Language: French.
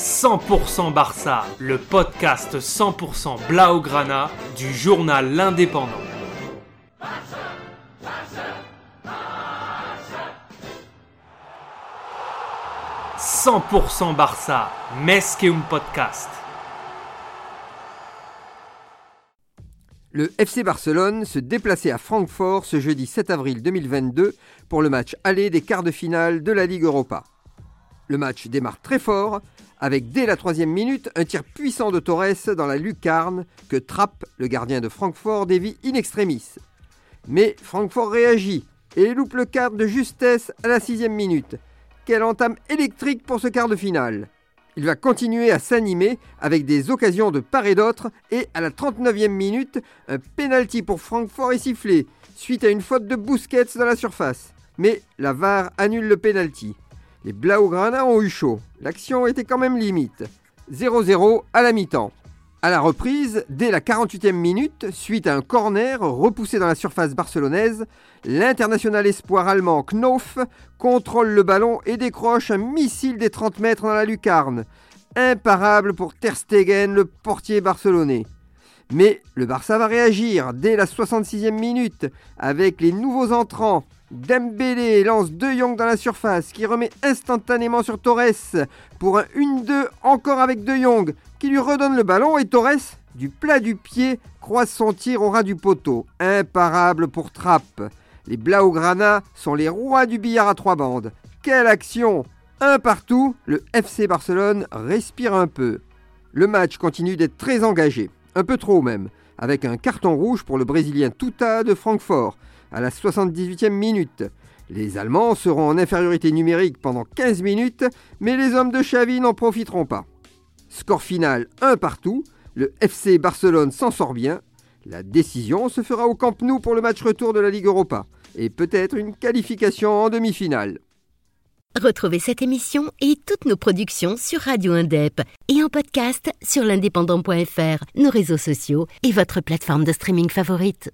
100% Barça, le podcast 100% Blaugrana du journal L'Indépendant. 100% Barça, un podcast. Le FC Barcelone se déplaçait à Francfort ce jeudi 7 avril 2022 pour le match aller des quarts de finale de la Ligue Europa. Le match démarre très fort avec dès la troisième minute un tir puissant de Torres dans la lucarne que Trapp, le gardien de Francfort, dévie in extremis. Mais Francfort réagit et loupe le quart de justesse à la sixième minute. Quelle entame électrique pour ce quart de finale il va continuer à s'animer avec des occasions de part et d'autre et à la 39e minute, un penalty pour Francfort est sifflé suite à une faute de Busquets dans la surface. Mais la VAR annule le penalty. Les Blaugrana ont eu chaud. L'action était quand même limite. 0-0 à la mi-temps. À la reprise, dès la 48e minute, suite à un corner repoussé dans la surface barcelonaise, l'international espoir allemand Knof contrôle le ballon et décroche un missile des 30 mètres dans la lucarne. Imparable pour Ter Stegen, le portier barcelonais. Mais le Barça va réagir dès la 66e minute avec les nouveaux entrants Dembélé lance De Jong dans la surface qui remet instantanément sur Torres pour un 1-2 encore avec De Jong qui lui redonne le ballon et Torres, du plat du pied, croise son tir au ras du poteau. Imparable pour Trapp. Les Blaugrana sont les rois du billard à trois bandes. Quelle action Un partout, le FC Barcelone respire un peu. Le match continue d'être très engagé, un peu trop même, avec un carton rouge pour le Brésilien Tuta de Francfort à la 78e minute. Les Allemands seront en infériorité numérique pendant 15 minutes, mais les hommes de Xavi n'en profiteront pas. Score final 1 partout, le FC Barcelone s'en sort bien. La décision se fera au Camp Nou pour le match retour de la Ligue Europa et peut-être une qualification en demi-finale. Retrouvez cette émission et toutes nos productions sur Radio Indep et en podcast sur l'indépendant.fr, nos réseaux sociaux et votre plateforme de streaming favorite.